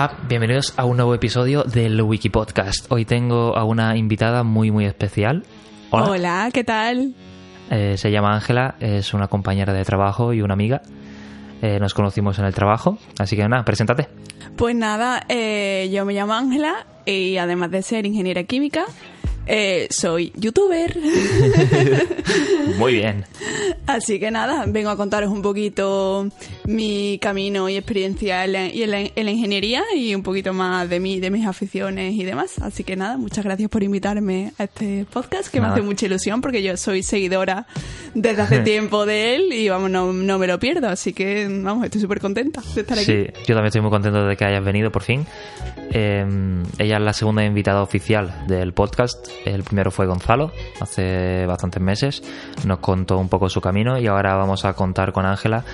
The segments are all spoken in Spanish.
Hola, bienvenidos a un nuevo episodio del Wiki Podcast. Hoy tengo a una invitada muy muy especial. Hola, ¿qué tal? Eh, se llama Ángela, es una compañera de trabajo y una amiga. Eh, nos conocimos en el trabajo, así que nada, preséntate. Pues nada, eh, yo me llamo Ángela y además de ser ingeniera química, eh, soy youtuber. Muy bien. Así que nada, vengo a contaros un poquito mi camino y experiencia en la, en la- en la ingeniería y un poquito más de mí, de mis aficiones y demás. Así que nada, muchas gracias por invitarme a este podcast que Nada. me hace mucha ilusión porque yo soy seguidora desde hace tiempo de él y vamos, no, no me lo pierdo. Así que vamos, estoy súper contenta de estar aquí. Sí, yo también estoy muy contento de que hayas venido por fin. Eh, ella es la segunda invitada oficial del podcast. El primero fue Gonzalo, hace bastantes meses. Nos contó un poco su camino y ahora vamos a contar con Ángela,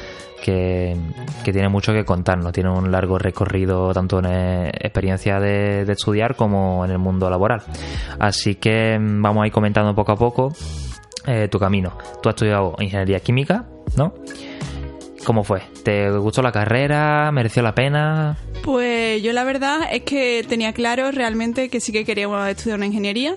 que, que tiene mucho que contarnos. Tiene un largo recorrido tanto en eh, experiencia de, de estudiar como en el mundo laboral. Así que mm, vamos a ir comentando poco a poco eh, tu camino. Tú has estudiado ingeniería química, ¿no? ¿Cómo fue? ¿Te gustó la carrera? ¿Mereció la pena? Pues yo la verdad es que tenía claro realmente que sí que queríamos estudiar una ingeniería.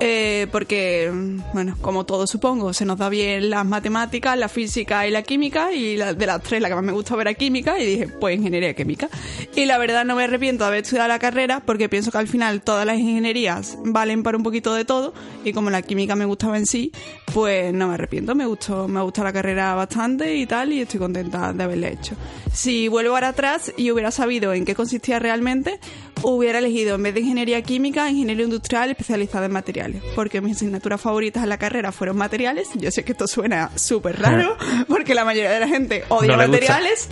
Eh, porque, bueno, como todos supongo, se nos da bien las matemáticas, la física y la química, y la- de las tres la que más me gustaba era química, y dije, pues ingeniería química. Y la verdad no me arrepiento de haber estudiado la carrera, porque pienso que al final todas las ingenierías valen para un poquito de todo, y como la química me gustaba en sí, pues no me arrepiento, me gustó, me gusta la carrera bastante y tal, y estoy contenta de haberla hecho. Si vuelvo ahora atrás y hubiera sabido en qué consistía realmente, hubiera elegido en vez de ingeniería química, ingeniería industrial especializada en materiales, porque mis asignaturas favoritas en la carrera fueron materiales. Yo sé que esto suena súper raro, porque la mayoría de la gente odia No gusta. materiales,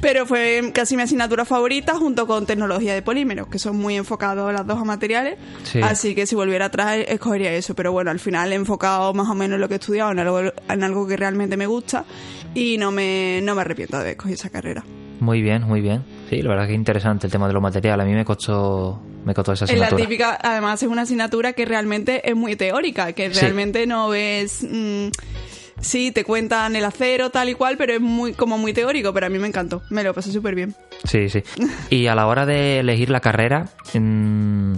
pero fue casi mi asignatura favorita junto con tecnología de polímeros, que son muy enfocados las dos a materiales. Sí. Así que si volviera atrás escogería eso, pero bueno, al final he enfocado más o menos en lo que he estudiado, en algo, en algo que realmente me gusta y no me, no me arrepiento de haber escogido esa carrera. Muy bien, muy bien. Sí, la verdad que es interesante el tema de los materiales. A mí me costó, me costó esa Es la asignatura. típica, además es una asignatura que realmente es muy teórica, que Sí. realmente no ves... mm, sí, te cuentan el acero tal y cual, pero es muy como muy teórico, pero a mí me encantó, me lo pasé súper bien. Sí, sí. Y a la hora de elegir la carrera, mm,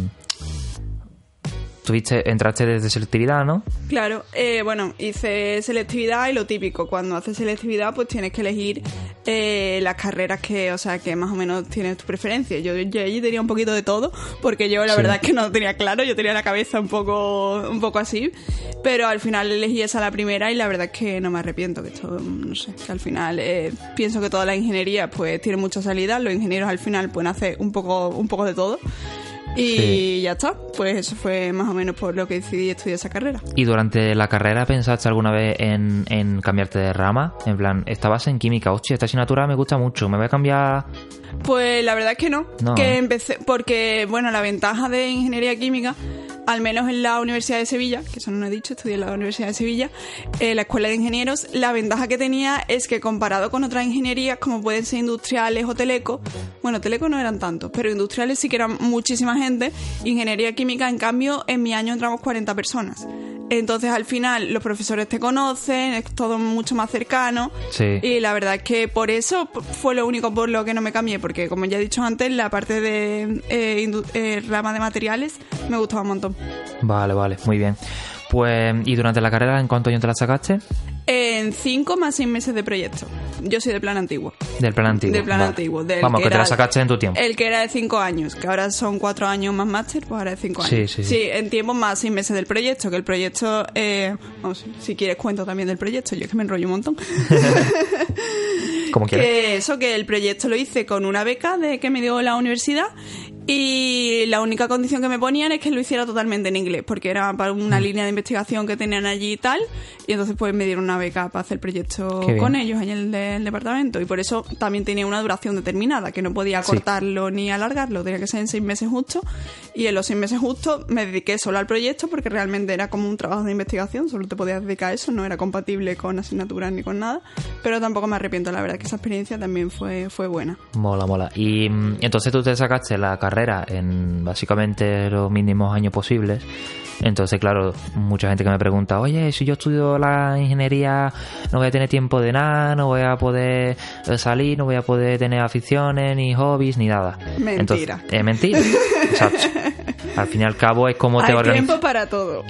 tuviste, entraste desde selectividad, ¿no? Claro, eh, bueno, hice selectividad y lo típico, cuando haces selectividad pues tienes que elegir eh, las carreras que, o sea, que más o menos tienes tu preferencia. Yo, yo allí tenía un poquito de todo, porque yo la Sí. verdad es que no lo tenía claro, yo tenía la cabeza un poco, un poco así, pero al final elegí esa la primera y la verdad es que no me arrepiento, que esto, no sé, que al final eh, pienso que toda la ingeniería pues tiene mucha salida, los ingenieros al final pueden hacer un poco, un poco de todo. Y Sí. ya está, pues eso fue más o menos por lo que decidí estudiar esa carrera. ¿Y durante la carrera pensaste alguna vez en, en cambiarte de rama? En plan, estabas en química, hostia, esta asignatura me gusta mucho, me voy a cambiar... Pues la verdad es que no. No, que ¿eh? empecé, porque, bueno, la ventaja de ingeniería química, al menos en la Universidad de Sevilla, que eso no lo he dicho, estudié en la Universidad de Sevilla, eh, la Escuela de Ingenieros, la ventaja que tenía es que comparado con otras ingenierías, como pueden ser industriales o teleco, bueno, teleco no eran tantos, pero industriales sí que eran muchísima gente, ingeniería química, en cambio, en mi año entramos 40 personas. Entonces, al final, los profesores te conocen, es todo mucho más cercano. Sí. Y la verdad es que por eso fue lo único por lo que no me cambié, porque como ya he dicho antes, la parte de eh, eh, rama de materiales me gustaba un montón. Vale, vale, muy bien. Pues, ¿y durante la carrera en cuántos años te la sacaste? En cinco más seis meses de proyecto. Yo soy de plan antiguo. Del plan antiguo. De plan vale. antiguo. del Vamos, que, te la sacaste en tu tiempo. El que era de cinco años, que ahora son cuatro años más máster, pues ahora es cinco Sí, años. sí, sí. en tiempo más seis meses del proyecto, que el proyecto, eh, vamos, si quieres cuento también del proyecto, yo es que me enrollo un montón. Como quieras. Que eso, que el proyecto lo hice con una beca de que me dio la universidad y la única condición que me ponían es que lo hiciera totalmente en inglés, porque era para una Mm. línea de investigación que tenían allí y tal, y entonces pues me dieron una beca para hacer el proyecto con ellos en el, del departamento, y por eso también tenía una duración determinada, que no podía Sí. cortarlo ni alargarlo, tenía que ser en seis meses justo, y en los seis meses justos me dediqué solo al proyecto, porque realmente era como un trabajo de investigación, solo te podías dedicar a eso, no era compatible con asignaturas ni con nada, pero tampoco me arrepiento, la verdad que esa experiencia también fue, fue buena. Mola, mola. Y mm, entonces tú te sacaste la carrera en básicamente los mínimos años posibles. Entonces, claro, mucha gente que me pregunta, oye, si yo estudio la ingeniería, no voy a tener tiempo de nada, no voy a poder eh, salir, no voy a poder tener aficiones, ni hobbies, ni nada. Mentira. Es mentira. Exacto. Al fin y al cabo es como te Hay organizas. tiempo para todo.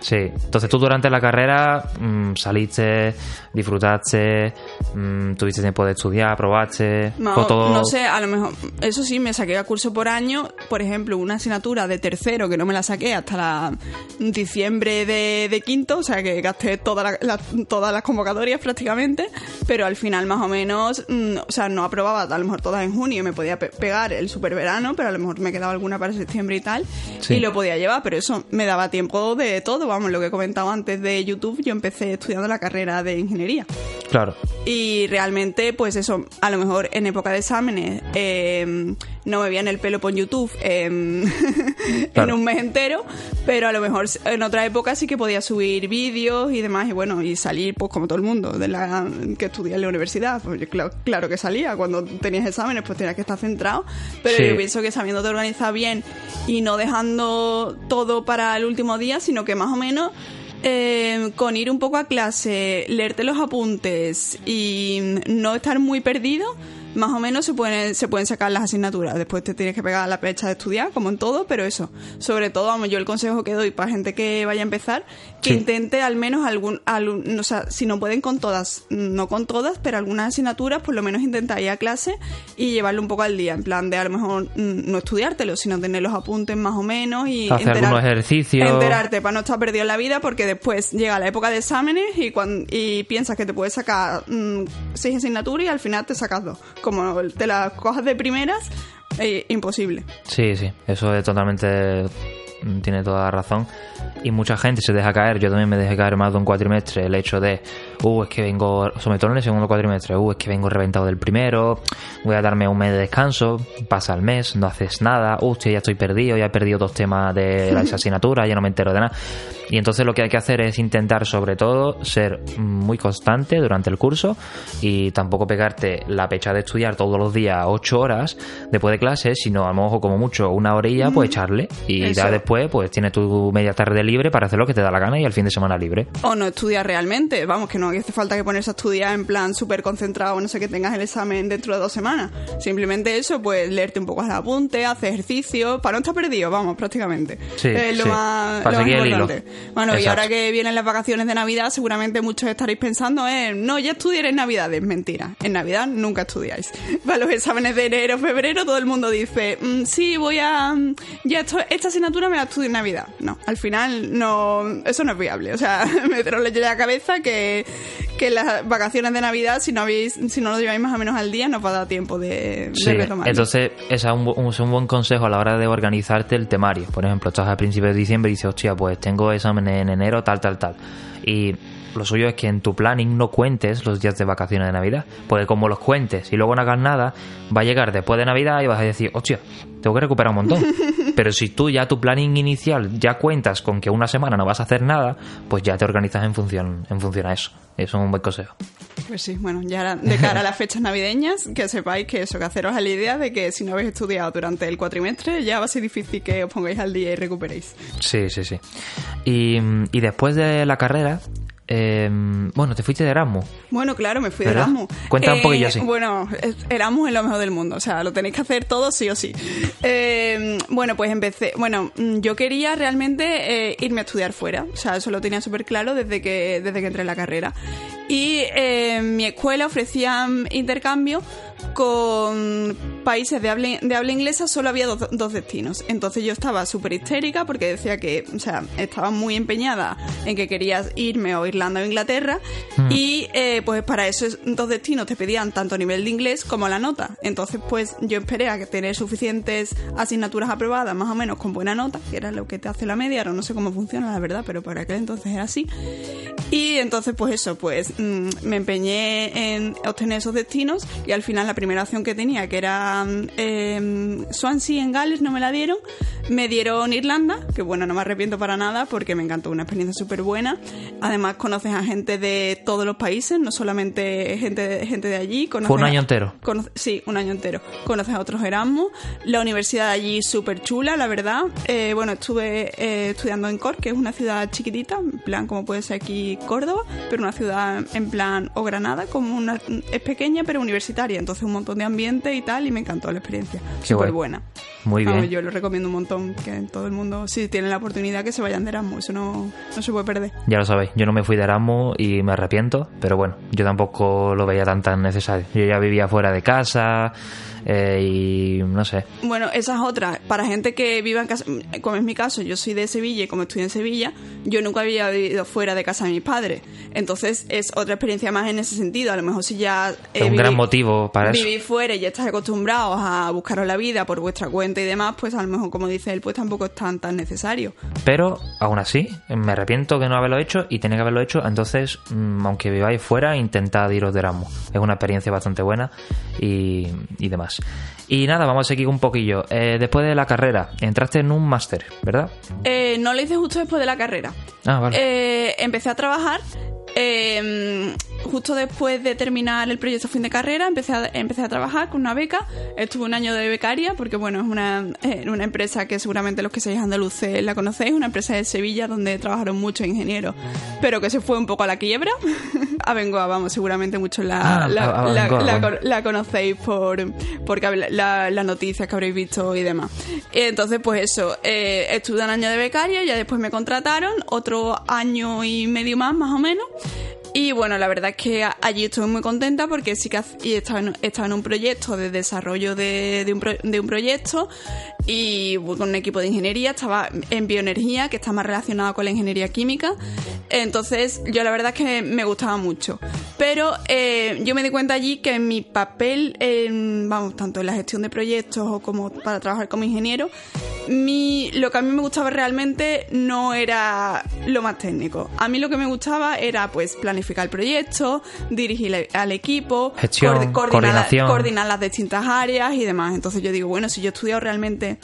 Sí, entonces tú durante la carrera mm, saliste, disfrutaste, mm, tuviste tiempo de estudiar, probaste, No, fue todo- no sé, a lo mejor, eso sí, me saqué a curso por año, por ejemplo, una asignatura de tercero que no me la saqué hasta la diciembre de, de quinto, o sea que gasté toda la- la- todas las convocatorias prácticamente, pero al final más o menos, mm, o sea, no aprobaba a lo mejor todas en junio, me podía pe- pegar el super verano, pero a lo mejor me quedaba alguna para septiembre y tal, Sí. y lo podía llevar, pero eso me daba tiempo de todo, vamos, lo que he comentado antes de YouTube, yo empecé estudiando la carrera de ingeniería. Claro, Y realmente, pues eso, a lo mejor en época de exámenes eh, no me veían el pelo por YouTube eh, en Claro. un mes entero, pero a lo mejor en otra época sí que podía subir vídeos y demás, y bueno, y salir pues como todo el mundo de la que estudia en la universidad. Pues yo, claro, claro que salía, cuando tenías exámenes pues tenías que estar centrado, pero Sí. yo pienso que sabiéndote organizar bien y no dejando todo para el último día, sino que más o menos eh, con ir un poco a clase, leerte los apuntes y no estar muy perdido, más o menos se pueden, se pueden sacar las asignaturas. Después te tienes que pegar la fecha de estudiar, como en todo, pero eso. Sobre todo, vamos, yo el consejo que doy para gente que vaya a empezar, que Sí. intente al menos algún, algún- o sea, si no pueden con todas, no con todas, pero algunas asignaturas, por lo menos intentar ir a clase y llevarlo un poco al día. En plan de a lo mejor mm, no estudiártelo, sino tener los apuntes más o menos y Hacer algunos ejercicios. enterarte para no estar perdido en la vida porque después llega la época de exámenes y, cuan- y piensas que te puedes sacar mm, seis asignaturas y al final te sacas dos. Como te las cojas de primeras, eh, imposible. sí, sí, eso es totalmente, tiene toda la razón. Y mucha gente se deja caer, yo también me dejé caer más de un cuatrimestre, el hecho de, uh, es que vengo, sobre todo en el segundo cuatrimestre, uh, es que vengo reventado del primero, voy a darme un mes de descanso, pasa el mes, no haces nada, hostia, ya estoy perdido, ya he perdido dos temas de la esa asignatura, ya no me entero de nada. Y entonces lo que hay que hacer es intentar, sobre todo, ser muy constante durante el curso y tampoco pegarte la pecha de estudiar todos los días ocho horas después de clases, sino a lo mejor como mucho una horilla, pues echarle. Y Eso. ya después, pues tienes tu media tarde libre para hacer lo que te da la gana y el fin de semana libre. O no estudias realmente. Vamos, que no hace falta que ponerse a estudiar en plan súper concentrado, no sé, que tengas el examen dentro de dos semanas. Simplemente eso, pues leerte un poco el apunte, hacer ejercicio, para no estar perdido, vamos, prácticamente. Sí, es lo sí. más, Para lo más seguir el hilo. importante. Bueno, y ahora que vienen las vacaciones de Navidad, seguramente muchos estaréis pensando, eh, no, ya estudiaré en Navidades. Mentira, en Navidad nunca estudiáis. Para los exámenes de enero, febrero, todo el mundo dice, "Mm, sí, voy a... mm, Ya esto, esta asignatura me estudio en Navidad. No, al final no, eso no es viable. O sea, meteros en la cabeza que, que las vacaciones de Navidad, si no habéis, si no lo lleváis más o menos al día, no os va a dar tiempo de, de Sí, retomarlo. entonces ese es un, buen consejo a la hora de organizarte el temario. Por ejemplo, estás a principios de diciembre y dices, hostia, pues tengo exámenes en enero, tal, tal, tal. Y lo suyo es que en tu planning no cuentes los días de vacaciones de Navidad. Porque como los cuentes y luego no hagas nada, va a llegar después de Navidad y vas a decir, hostia, tengo que recuperar un montón. Pero si tú ya tu planning inicial ya cuentas con que una semana no vas a hacer nada, pues ya te organizas en función, en función a eso. Eso es un buen consejo. Pues sí, bueno, ya de cara a las fechas navideñas, que sepáis que eso, que haceros a la idea de que si no habéis estudiado durante el cuatrimestre, ya va a ser difícil que os pongáis al día y recuperéis. Sí, sí, sí. Y, y después de la carrera, eh, bueno, te fuiste de Erasmus. Bueno, claro, me fui de. Erasmus. Cuenta un poquillo así. Bueno, es- Erasmus es lo mejor del mundo, o sea, lo tenéis que hacer todo sí o sí. Eh, bueno, pues empecé, bueno, mm, yo quería realmente eh, irme a estudiar fuera, o sea, eso lo tenía súper claro desde que, desde que entré en la carrera. Y eh, mi escuela ofrecía mm, intercambio con países de habla, de habla inglesa, solo había dos, dos destinos. Entonces yo estaba súper histérica porque decía que, o sea, estaba muy empeñada en que querías irme o Irlanda o Inglaterra. Y eh, pues para esos dos destinos te pedían tanto nivel de inglés como la nota. Entonces pues yo esperé a que tener suficientes asignaturas aprobadas, más o menos con buena nota, que era lo que te hace la media, ahora no sé cómo funciona la verdad, pero para aquel entonces era así. Y entonces, pues eso, pues mm, me empeñé en obtener esos destinos y al final la primera opción que tenía, que era eh, Swansea en Gales, no me la dieron. Me dieron Irlanda, que bueno, no me arrepiento para nada porque me encantó, una experiencia súper buena. Además, conoces a gente de todos los países, no solamente gente gente de allí. Fue un año entero. sí, un año entero. Conoces a otros Erasmus. La universidad de allí súper chula, la verdad. Eh, bueno, estuve eh, estudiando en Cork, que es una ciudad chiquitita, en plan como puede ser aquí Córdoba, pero una ciudad en plan o Granada, como una es pequeña pero universitaria, entonces un montón de ambiente y tal, y me encantó la experiencia. Súper buena. Muy bien. yo lo recomiendo un montón, que todo el mundo, si tiene la oportunidad, que se vayan de Erasmus, eso no, no se puede perder. Ya lo sabéis, yo no me fui de Erasmus y me arrepiento, pero bueno, yo tampoco lo veía tan tan necesario. Yo ya vivía fuera de casa, eh, y no sé. Bueno, esa es otra. Para gente que viva en casa, como es mi caso, yo soy de Sevilla y como estoy en Sevilla, yo nunca había vivido fuera de casa de mis padres. Entonces es otra experiencia más en ese sentido. A lo mejor si ya... es un gran motivo para eso. Vivir fuera y ya estás acostumbrados a buscaros la vida por vuestra cuenta y demás, pues a lo mejor, como dice él, pues tampoco es tan, tan necesario. Pero, aún así, me arrepiento de no haberlo hecho y tenía que haberlo hecho. Entonces, mm, aunque viváis fuera, intentad iros de Erasmus. Es una experiencia bastante buena y, y demás. Y nada, vamos a seguir un poquillo. Eh, después de la carrera, entraste en un máster, ¿verdad? Eh, no lo hice justo después de la carrera. Ah, vale. Eh, empecé a trabajar eh, justo después de terminar el proyecto fin de carrera, empecé a, empecé a trabajar con una beca. Estuve un año de becaria, porque bueno, es una, una empresa que seguramente los que seáis andaluces la conocéis, una empresa de Sevilla donde trabajaron muchos ingenieros, pero que se fue un poco a la quiebra. a Bengoa, vamos, seguramente muchos la, Ah, la, la- la- la conocéis por porque la- las noticias que habréis visto y demás. Y entonces, pues eso, eh, estuve un año de becaria, ya después me contrataron, otro año y medio más, más o menos. Y bueno, la verdad es que allí estuve muy contenta porque sí que y estaba, en, un proyecto de desarrollo de, un, proyecto y con un equipo de ingeniería, estaba en bioenergía, que está más relacionado con la ingeniería química. Entonces, yo la verdad es que me gustaba mucho. Pero eh, yo me di cuenta allí que mi papel, vamos, tanto en la gestión de proyectos o como para trabajar como ingeniero, mi, lo que a mí me gustaba realmente no era lo más técnico. A mí lo que me gustaba era pues planificar el proyecto, dirigir al- equipo, Gestión, coordinar, coordinación. coordinar las distintas áreas y demás. Entonces yo digo, bueno, si yo he estudiado realmente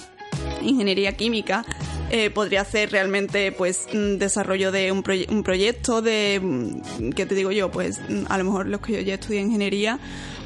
ingeniería química, eh, podría hacer realmente pues mm, desarrollo de un, proye- un proyecto de, mm, ¿qué te digo yo? Pues mm, a lo mejor los que yo ya estudié ingeniería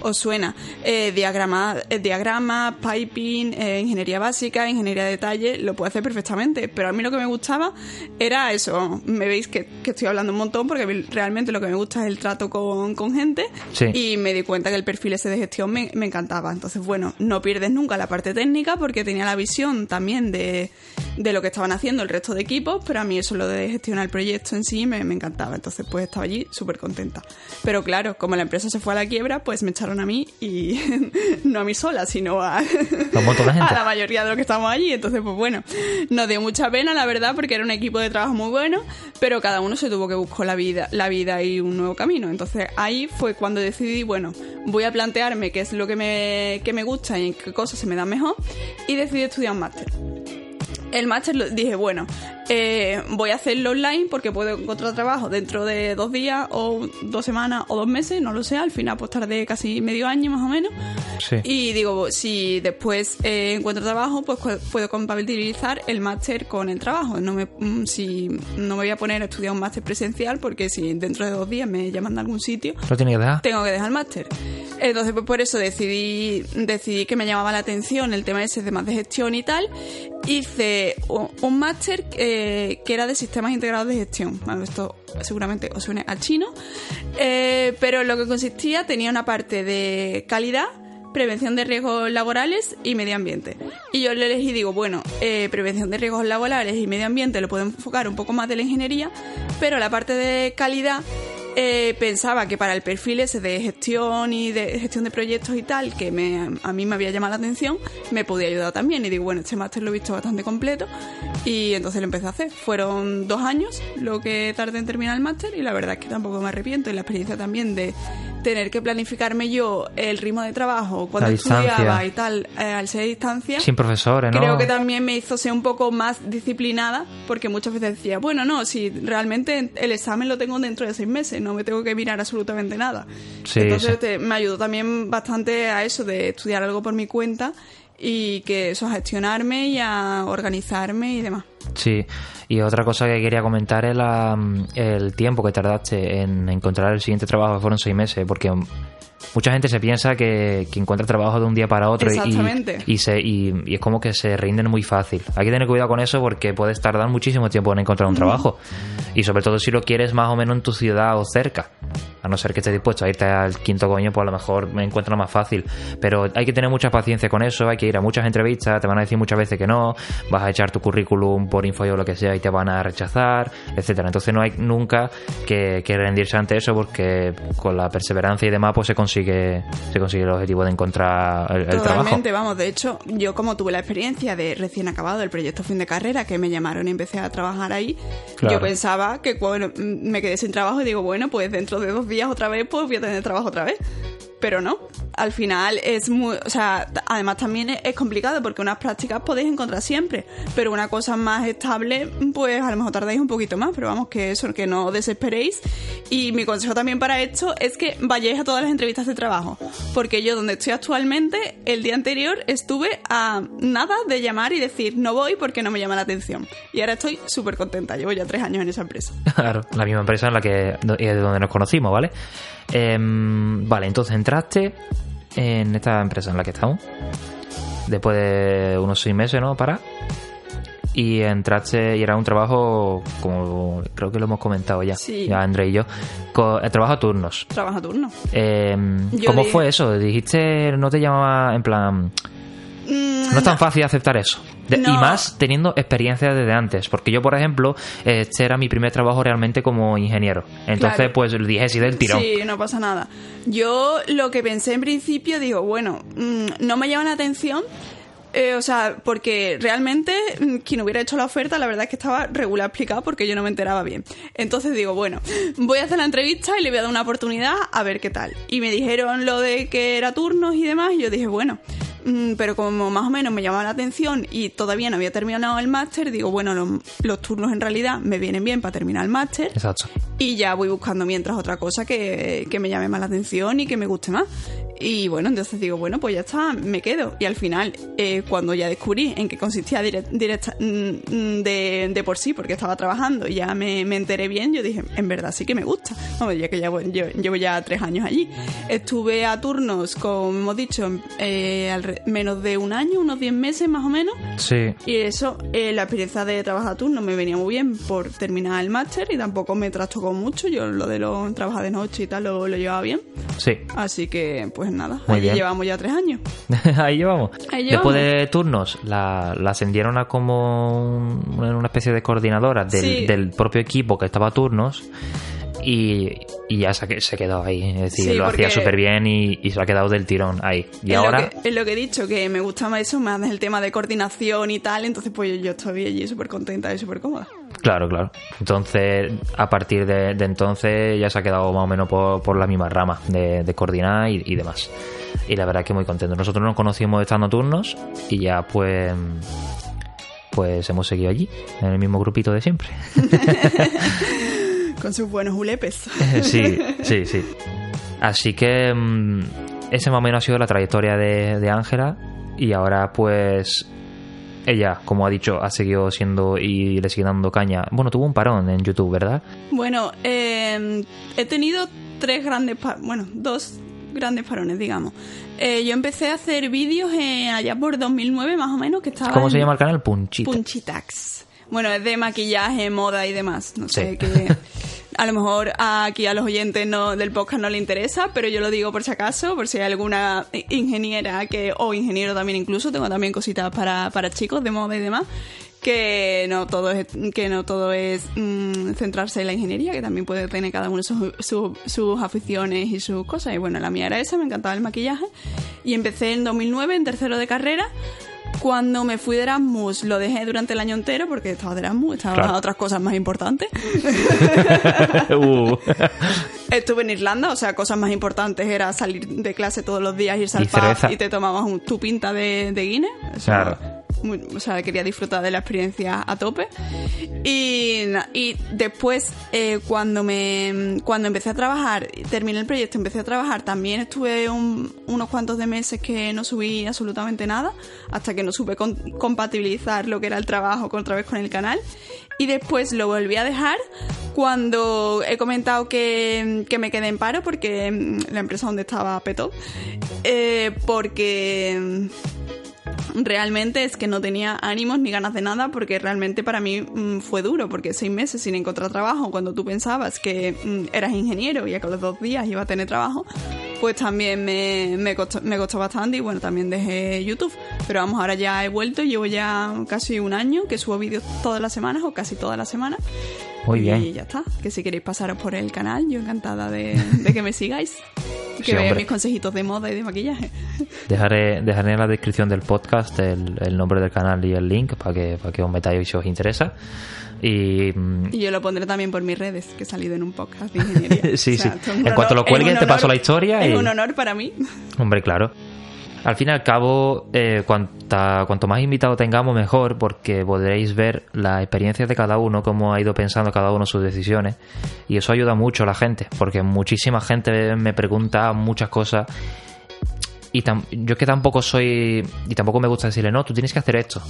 os suena. Eh, diagrama, eh, diagrama, piping, eh, ingeniería básica, ingeniería de detalle, lo puedo hacer perfectamente. Pero a mí lo que me gustaba era eso. Me veis que, que estoy hablando un montón porque realmente lo que me gusta es el trato con, con gente. Sí. Y me di cuenta que el perfil ese de gestión me, me encantaba. Entonces, bueno, no pierdes nunca la parte técnica porque tenía la visión también de, de lo que estaban haciendo el resto de equipos, pero a mí eso lo de gestionar el proyecto en sí me, me encantaba. Entonces, pues estaba allí súper contenta. Pero claro, como la empresa se fue a la quiebra, pues me echaron a mí y no a mí sola, sino a, a la mayoría de los que estamos allí. Entonces, pues bueno, nos dio mucha pena, la verdad, porque era un equipo de trabajo muy bueno, pero cada uno se tuvo que buscar la vida, la vida y un nuevo camino. Entonces, ahí fue cuando decidí, bueno, voy a plantearme qué es lo que me, que me gusta y en qué cosas se me dan mejor, y decidí estudiar un máster. El máster dije, bueno, eh, voy a hacerlo online porque puedo encontrar trabajo dentro de dos días o dos semanas o dos meses, no lo sé, al final pues tardé casi medio año más o menos. Sí. Y digo, si después eh, encuentro trabajo, pues puedo compatibilizar el máster con el trabajo. No me, mm, si, no me voy a poner a estudiar un máster presencial porque si dentro de dos días me llaman de algún sitio, Lo tiene que dejar. tengo que dejar el máster. Entonces, pues por eso decidí, decidí que me llamaba la atención el tema ese de más de gestión y tal. Hice un, máster eh, que era de sistemas integrados de gestión. Esto seguramente os suene al chino. Eh, pero lo que consistía tenía una parte de calidad prevención de riesgos laborales y medio ambiente. Y yo le elegí, digo, bueno, eh, prevención de riesgos laborales y medio ambiente lo puedo enfocar un poco más de la ingeniería, pero la parte de calidad eh, pensaba que para el perfil ese de gestión y de gestión de proyectos y tal, que a mí me había llamado la atención, me podía ayudar también. Y digo, bueno, este máster lo he visto bastante completo y entonces lo empecé a hacer. Fueron dos años lo que tardé en terminar el máster y la verdad es que tampoco me arrepiento. Y la experiencia también de tener que planificarme yo el ritmo de trabajo cuando estudiaba y tal, eh, al ser a distancia, Sin profesores, ¿no? creo que también me hizo ser un poco más disciplinada, porque muchas veces decía, bueno, no, si realmente el examen lo tengo dentro de seis meses, no me tengo que mirar absolutamente nada. Sí, Entonces sí. te- me ayudó también bastante a eso de estudiar algo por mi cuenta y que eso, a gestionarme y a organizarme y demás. Sí, y otra cosa que quería comentar es la, mm, el tiempo que tardaste en encontrar el siguiente trabajo, fueron seis meses, porque mucha gente se piensa que, que encuentra trabajo de un día para otro y- se, y, y es como que se rinden muy fácil. Hay que tener cuidado con eso porque puedes tardar muchísimo tiempo en encontrar un trabajo y sobre todo si lo quieres más o menos en tu ciudad o cerca. A no ser que estés dispuesto a irte al quinto coño, pues a lo mejor me encuentro más fácil. Pero hay que tener mucha paciencia con eso, hay que ir a muchas entrevistas, te van a decir muchas veces que no, vas a echar tu currículum por info o lo que sea y te van a rechazar, etcétera. Entonces no hay nunca que, que rendirse ante eso porque con la perseverancia y demás pues se consigue se consigue el objetivo de encontrar el, el trabajo. Totalmente, vamos. De hecho, yo como tuve la experiencia de recién acabado el proyecto fin de carrera, que me llamaron y empecé a trabajar ahí, Claro. yo pensaba que bueno, mm, me quedé sin trabajo y digo, bueno, pues dentro de dos días otra vez, pues voy a tener trabajo otra vez. Pero no, al final es muy, o sea, además también es, es complicado porque unas prácticas podéis encontrar siempre, pero una cosa más estable, pues a lo mejor tardáis un poquito más, pero vamos, que eso, que no desesperéis. Y mi consejo también para esto es que vayáis a todas las entrevistas de trabajo, porque yo donde estoy actualmente, el día anterior estuve a nada de llamar y decir no voy porque no me llama la atención. Y ahora estoy súper contenta, llevo ya tres años en esa empresa. Claro, la misma empresa en la que de donde nos conocimos, ¿vale? Em, vale, entonces entraste en esta empresa en la que estamos. Después de unos seis meses, ¿no? Para. Y entraste y era un trabajo, como creo que lo hemos comentado ya, Sí. ya André y yo, co- el trabajo a turnos. Trabajo a turno. Em, ¿Cómo fue eso? Dijiste, no te llamaba en plan, no es tan fácil aceptar eso. De- No. Y más teniendo experiencia desde antes. Porque yo, por ejemplo, este era mi primer trabajo realmente como ingeniero. Entonces, Claro. pues dije sí del tirón. Sí, no pasa nada. Yo lo que pensé en principio, digo, bueno, mm, no me llama la atención. eh, o sea, porque realmente mm, quien hubiera hecho la oferta, la verdad es que estaba regular explicado porque yo no me enteraba bien. Entonces digo, bueno, voy a hacer la entrevista y le voy a dar una oportunidad a ver qué tal. Y me dijeron lo de que era turnos y demás, y yo dije, bueno, mm, pero como más o menos me llamaba la atención y todavía no había terminado el máster, digo, bueno, los, los turnos en realidad me vienen bien para terminar el máster. Exacto. Y ya voy buscando mientras otra cosa que, que me llame más la atención y que me guste más. Y bueno, entonces digo, bueno, pues ya está, me quedo. Y al final, eh, cuando ya descubrí en qué consistía direct- directa, mm, mm, de, de por sí, porque estaba trabajando y ya me, me enteré bien, yo dije, en verdad sí que me gusta. Vamos, ya que ya voy- yo- llevo ya tres años allí. Estuve a turnos, como hemos dicho, eh, menos de un año, unos diez meses más o menos. Sí. Y eso, eh, la experiencia de trabajar a turno me venía muy bien por terminar el máster y tampoco me trastocó mucho. Yo lo de los trabajar de noche y tal lo, lo llevaba bien. Sí. Así que, pues nada, Muy bien. llevamos ya tres años. Ahí llevamos. Ahí llevamos. Después de turnos, la, la ascendieron a como un- una especie de coordinadora del, Sí. del propio equipo que estaba a turnos. Y, y ya se, se quedó ahí. Es decir, Sí, lo hacía súper bien y, y se ha quedado del tirón ahí. Y es, ahora. lo que, es lo que he dicho, que me gusta más eso, más el tema de coordinación y tal. Entonces, pues yo estoy allí súper contenta y súper cómoda. Claro, claro. Entonces, a partir de, de entonces ya se ha quedado más o menos por, por la misma rama de, de coordinar y, y demás. Y la verdad es que muy contento. Nosotros nos conocimos estando turnos y ya pues pues hemos seguido allí, en el mismo grupito de siempre. Con sus buenos ulepes. sí, sí, sí. Así que mm, ese más o menos ha sido la trayectoria de Ángela y ahora pues ella, como ha dicho, ha seguido siendo y le sigue dando caña. Bueno, tuvo un parón en YouTube, ¿verdad? Bueno, eh, he tenido tres grandes, bueno, dos grandes parones, digamos. Eh, yo empecé a hacer vídeos eh, allá por 2009 más o menos, que estaba ¿Cómo se llama el canal? Punchita. Punchitax. Bueno, es de maquillaje, moda y demás. No sé Sí. qué. A lo mejor aquí a los oyentes no, del podcast no le interesa, pero yo lo digo por si acaso, por si hay alguna ingeniera que o ingeniero también incluso, tengo también cositas para, para chicos de moda y demás, que no todo es, que no todo es mm, centrarse en la ingeniería, que también puede tener cada uno sus, sus, aficiones y sus cosas. Y bueno, la mía era esa, me encantaba el maquillaje. Y empecé en 2009, en tercero de carrera, Cuando me fui de Erasmus lo dejé durante el año entero porque estaba de Erasmus, estaba Claro. otras cosas más importantes. Uh, Estuve en Irlanda, o sea, cosas más importantes era salir de clase todos los días, irse al pub y te tomabas un- tu pinta de, de Guinness. Claro. O sea, quería disfrutar de la experiencia a tope. Y, después, eh, cuando me cuando empecé a trabajar, terminé el proyecto, empecé a trabajar, también estuve un- unos cuantos de meses que no subí absolutamente nada, hasta que no supe compatibilizar lo que era el trabajo con, otra vez con el canal. Y después lo volví a dejar cuando he comentado que, que me quedé en paro porque mm, la empresa donde estaba petó. Eh, porque realmente es que no tenía ánimos ni ganas de nada porque realmente para mí mm, fue duro porque seis meses sin encontrar trabajo cuando tú pensabas que mm, eras ingeniero y a los dos días iba a tener trabajo pues también me, me, costó, me costó bastante y bueno también dejé YouTube. Pero vamos ahora ya he vuelto llevo ya casi un año que subo vídeos todas las semanas o casi todas las semanas Muy y bien. ya está que si queréis pasaros por el canal yo encantada de, de que me sigáis que Sí, veáis mis consejitos de moda y de maquillaje Dejaré, dejaré en la descripción del podcast el, el nombre del canal y el link para que, para que os metáis si os interesa. Y mm, Y yo lo pondré también por mis redes, que he salido en un podcast de ingeniería. Sí, sí. En cuanto lo un te paso la historia Es y- un honor para mí. Hombre, claro. Al fin y al cabo, eh, cuanta, cuanto más invitados tengamos, mejor, porque podréis ver las experiencias de cada uno, cómo ha ido pensando cada uno sus decisiones. Y eso ayuda mucho a la gente, porque muchísima gente me pregunta muchas cosas. Y tam- yo es que tampoco soy. Y tampoco me gusta decirle, no, tú tienes que hacer esto.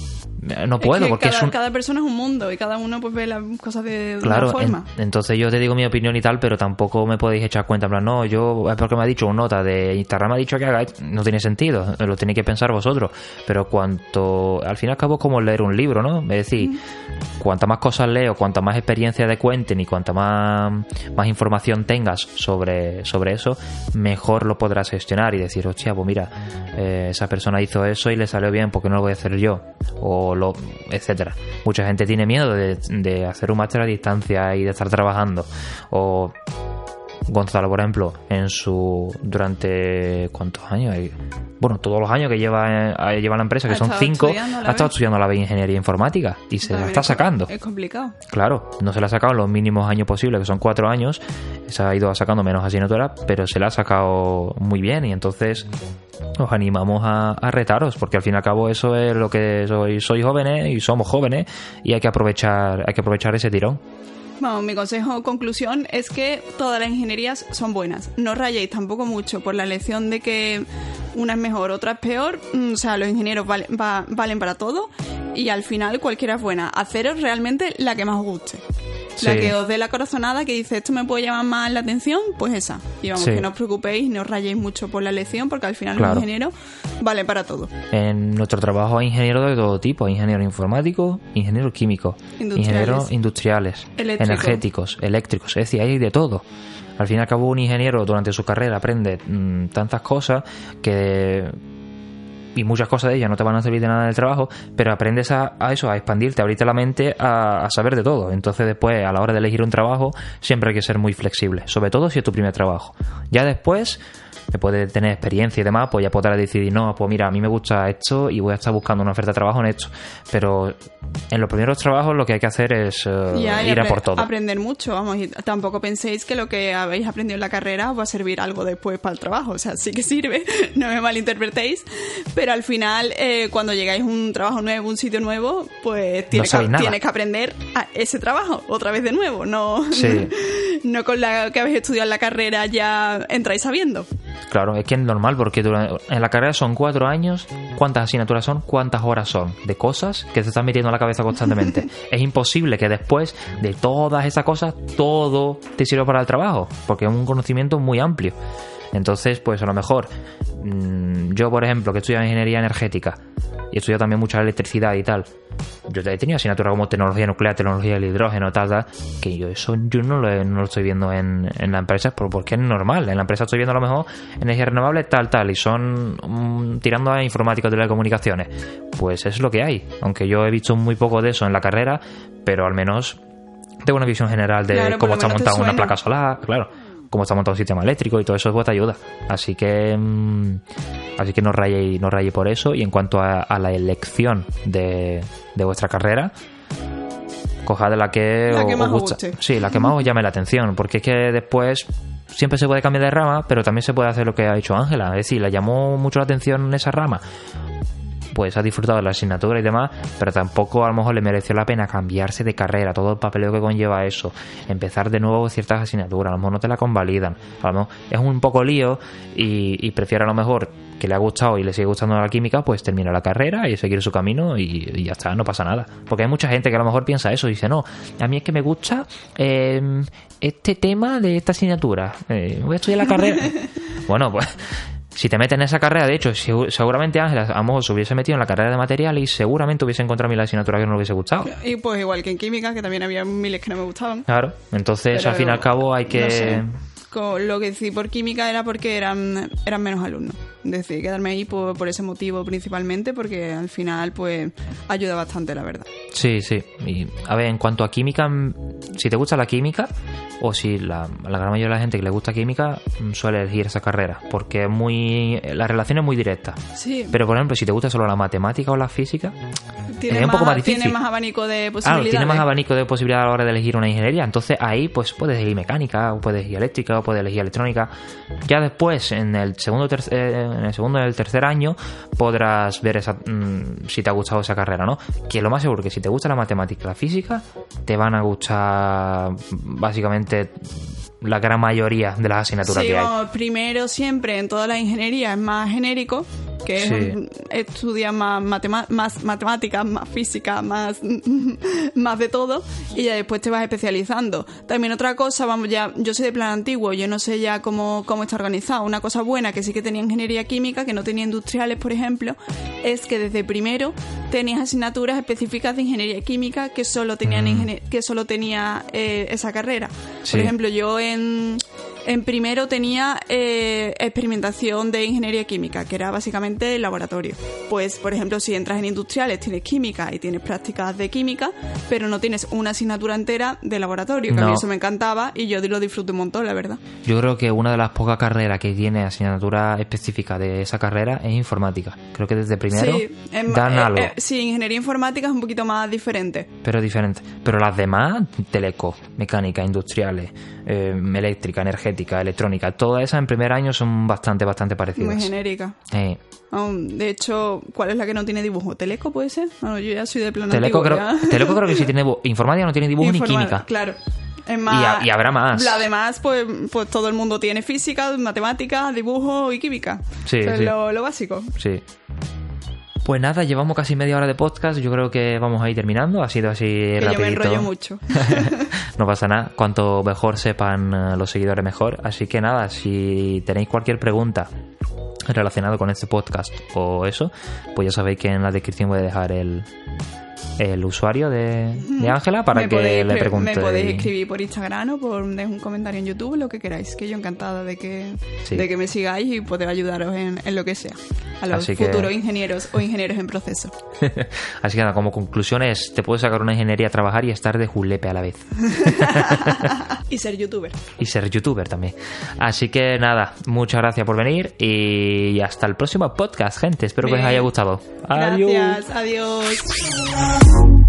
No puedo, Es que porque cada, es un. cada persona es un mundo y cada uno pues ve las cosas de, de Claro, una forma. en- entonces yo te digo mi opinión y tal, pero tampoco me podéis echar cuenta, en plan, no, yo es porque me ha dicho un nota de Instagram me ha dicho que haga, no tiene sentido, lo tenéis que pensar vosotros, pero cuanto, al fin y al cabo es como leer un libro, ¿no? Es decir, cuanta más cosas leo, cuanta más experiencia te cuenten y cuanta más, más información tengas sobre, sobre eso, mejor lo podrás gestionar y decir, hostia, pues mira, eh, esa persona hizo eso y le salió bien, porque no lo voy a hacer yo? O lo, etcétera. Mucha gente tiene miedo de, de hacer un máster a distancia y de estar trabajando. O Gonzalo, por ejemplo, en su durante cuántos años, Eh, bueno, todos los años que lleva eh, lleva la empresa, que Ha son cinco, ha estado estudiando la ingeniería informática y se la está es- sacando. Es complicado. Claro, no se la ha sacado en los mínimos años posibles, que son cuatro años. Se ha ido sacando menos asignaturas, pero se la ha sacado muy bien y entonces os animamos a, a retaros, porque al fin y al cabo eso es lo que sois, sois jóvenes y somos jóvenes y hay que aprovechar, hay que aprovechar ese tirón. Mi consejo, conclusión, es que todas las ingenierías son buenas. No rayéis tampoco mucho por la elección de que una es mejor, otra es peor. Mm, O sea, los ingenieros vale- va- valen para todo y al final cualquiera es buena. Haceros realmente la que más os guste. La Sí. que os dé la corazonada, que dice esto me puede llamar más la atención, pues esa. Y vamos, Sí. que no os preocupéis, no os rayéis mucho por la elección, porque al final Claro. los ingenieros valen para todo. En nuestro trabajo hay ingenieros de todo tipo, hay ingenieros informáticos, ingenieros químicos, Industriales. ingenieros industriales, Eléctrico. energéticos, eléctricos, es decir, hay de todo. Al fin y al cabo un ingeniero durante su carrera aprende mm, tantas cosas que y muchas cosas de ellas no te van a servir de nada en el trabajo, pero aprendes a, eso, a expandirte, a abrirte la mente, a saber de todo. Entonces después, a la hora de elegir un trabajo, siempre hay que ser muy flexible, sobre todo si es tu primer trabajo. Ya después, después de tener experiencia y demás, pues ya podrás decidir, no, pues mira, a mí me gusta esto y voy a estar buscando una oferta de trabajo en esto. Pero en los primeros trabajos lo que hay que hacer es eh, Ya, ir a por todo. Aprender mucho, vamos, y tampoco penséis que lo que habéis aprendido en la carrera os va a servir algo después para el trabajo. O sea, sí que sirve, no me malinterpretéis, pero al final, eh, cuando llegáis a un trabajo nuevo, un sitio nuevo, pues tienes, que, nada. tienes que aprender a ese trabajo otra vez de nuevo. No, Sí. no con la que habéis estudiado en la carrera ya entráis sabiendo. Claro, es que es normal porque durante- en la carrera son cuatro años. ¿Cuántas asignaturas son? ¿Cuántas horas son? De cosas que te están metiendo en la cabeza constantemente. es imposible que después de todas esas cosas todo te sirva para el trabajo porque es un conocimiento muy amplio. Entonces, pues a lo mejor mm, yo, por ejemplo, que estudio ingeniería energética y estudio también mucha electricidad y tal, yo he tenido asignaturas como tecnología nuclear, tecnología del hidrógeno, tal, tal, que yo eso yo no lo, he- no lo estoy viendo en, en la empresa por- porque es normal. En la empresa estoy viendo a lo mejor energía renovable, tal, tal, y son mm, tirando a informáticos de telecomunicaciones. Pues es lo que hay. Aunque yo he visto muy poco de eso en la carrera, pero al menos tengo una visión general de Claro, cómo está montada una placa solar, claro. Cómo está montado el sistema eléctrico y todo eso pues te ayuda. Así que mm, así que no rayéis, no rayéis por eso. Y en cuanto a, a la elección de, de vuestra carrera, cojad la que, La os, que más os os gusta. guste. Sí, la que más os llame la atención. Porque es que después siempre se puede cambiar de rama, pero también se puede hacer lo que ha dicho Ángela. Es decir, le llamó mucho la atención esa rama. Pues ha disfrutado de la asignatura y demás, pero tampoco a lo mejor le mereció la pena cambiarse de carrera, todo el papeleo que conlleva eso, empezar de nuevo ciertas asignaturas, a lo mejor no te la convalidan, a lo mejor es un poco lío y, y prefiere a lo mejor que le ha gustado y le sigue gustando la química, pues termina la carrera y seguir su camino y, y ya está, no pasa nada. Porque hay mucha gente que a lo mejor piensa eso y dice, no, a mí es que me gusta eh, este tema de esta asignatura, eh, voy a estudiar la carrera. bueno, pues si te metes en esa carrera, de hecho, seguramente Ángela a lo mejor se hubiese metido en la carrera de material y seguramente hubiese encontrado a mí la asignatura que no le hubiese gustado. Y pues igual que en química, que también había miles que no me gustaban. Claro, entonces Pero, al fin y al cabo hay que... no sé, con lo que decidí por química era porque eran, eran menos alumnos. Decidí quedarme ahí por, por ese motivo principalmente, porque al final pues ayuda bastante, la verdad. Sí, sí. Y, a ver, en cuanto a química, mm, si te gusta la química, o si la, la gran mayoría de la gente que le gusta química mm, suele elegir esa carrera, porque es muy la relación es muy directa. Sí, Pero por ejemplo, si te gusta solo la matemática o la física, tiene, es un poco más tiene difícil. más abanico de claro, posibilidades. tiene más abanico de posibilidades a la hora de elegir una ingeniería. Entonces ahí pues puedes elegir mecánica, o puedes elegir eléctrica, o puedes elegir electrónica. Ya después, en el segundo, terc- eh, en el segundo y el tercer año, podrás ver esa, mm, si te ha gustado esa carrera, ¿no? Que lo más seguro que si te gusta la matemática y la física, te van a gustar básicamente la gran mayoría de las asignaturas Sí, que hay. primero siempre en toda la ingeniería es más genérico, que es Sí. un- estudia más, matema- más matemáticas, más física, más, más de todo, y ya después te vas especializando. También otra cosa, vamos, ya, yo soy de plan antiguo, yo no sé ya cómo, cómo está organizado. Una cosa buena que sí que tenía ingeniería química, que no tenía industriales, por ejemplo, es que desde primero tenías asignaturas específicas de ingeniería química que solo tenían ingenie- que solo tenía eh, esa carrera. Sí. Por ejemplo, yo en, en primero tenía eh, experimentación de ingeniería química, que era básicamente el laboratorio. Pues, por ejemplo, si entras en industriales, tienes química y tienes prácticas de química, pero no tienes una asignatura entera de laboratorio, que a mí eso me encantaba y yo lo disfruto un montón, la verdad. Yo creo que una de las pocas carreras que tiene asignatura específica de esa carrera es informática. Creo que desde primero sí, ma- dan eh, algo. eh, sí, ingeniería informática es un poquito más diferente. pero diferente. Pero las demás, teleco, mecánica, industriales, eléctrica, energética, electrónica, todas esas en primer año son bastante, bastante Muy parecidas. genérica. Eh, Aún, de hecho, ¿cuál es la que no tiene dibujo? ¿Teleco puede ser? Bueno, yo ya soy de plano teleco, antiguo, creo, teleco creo que sí tiene dibujo. Informática no tiene dibujo ni química. Claro. Es Y, más, ha- y habrá más. La demás, pues, pues todo el mundo tiene física, matemáticas, dibujo y química. Sí, Eso es sí. Lo, lo básico. Sí. Pues nada, llevamos casi media hora de podcast. Yo creo que vamos a ir terminando. Ha sido así Que yo me rapidito. enrollo mucho. no pasa nada. Cuanto mejor sepan eh, los seguidores, mejor. Así que nada, si tenéis cualquier pregunta relacionada con este podcast o eso, pues ya sabéis que en la descripción voy a dejar el, el usuario de de Ángela para que podéis, le pre- pregunte. Me podéis escribir por Instagram o por dejar un comentario en YouTube, lo que queráis. Que yo encantada de que, Sí. de que me sigáis y poder ayudaros en, en lo que sea. A los Así que- futuros ingenieros o ingenieros en proceso. Así que nada, como conclusión es, te puedes sacar una ingeniería a trabajar y estar de julepe a la vez. y ser youtuber. y ser youtuber también. Así que nada, muchas gracias por venir y hasta el próximo podcast, gente. Espero que os haya gustado. Adiós. Gracias. Adiós.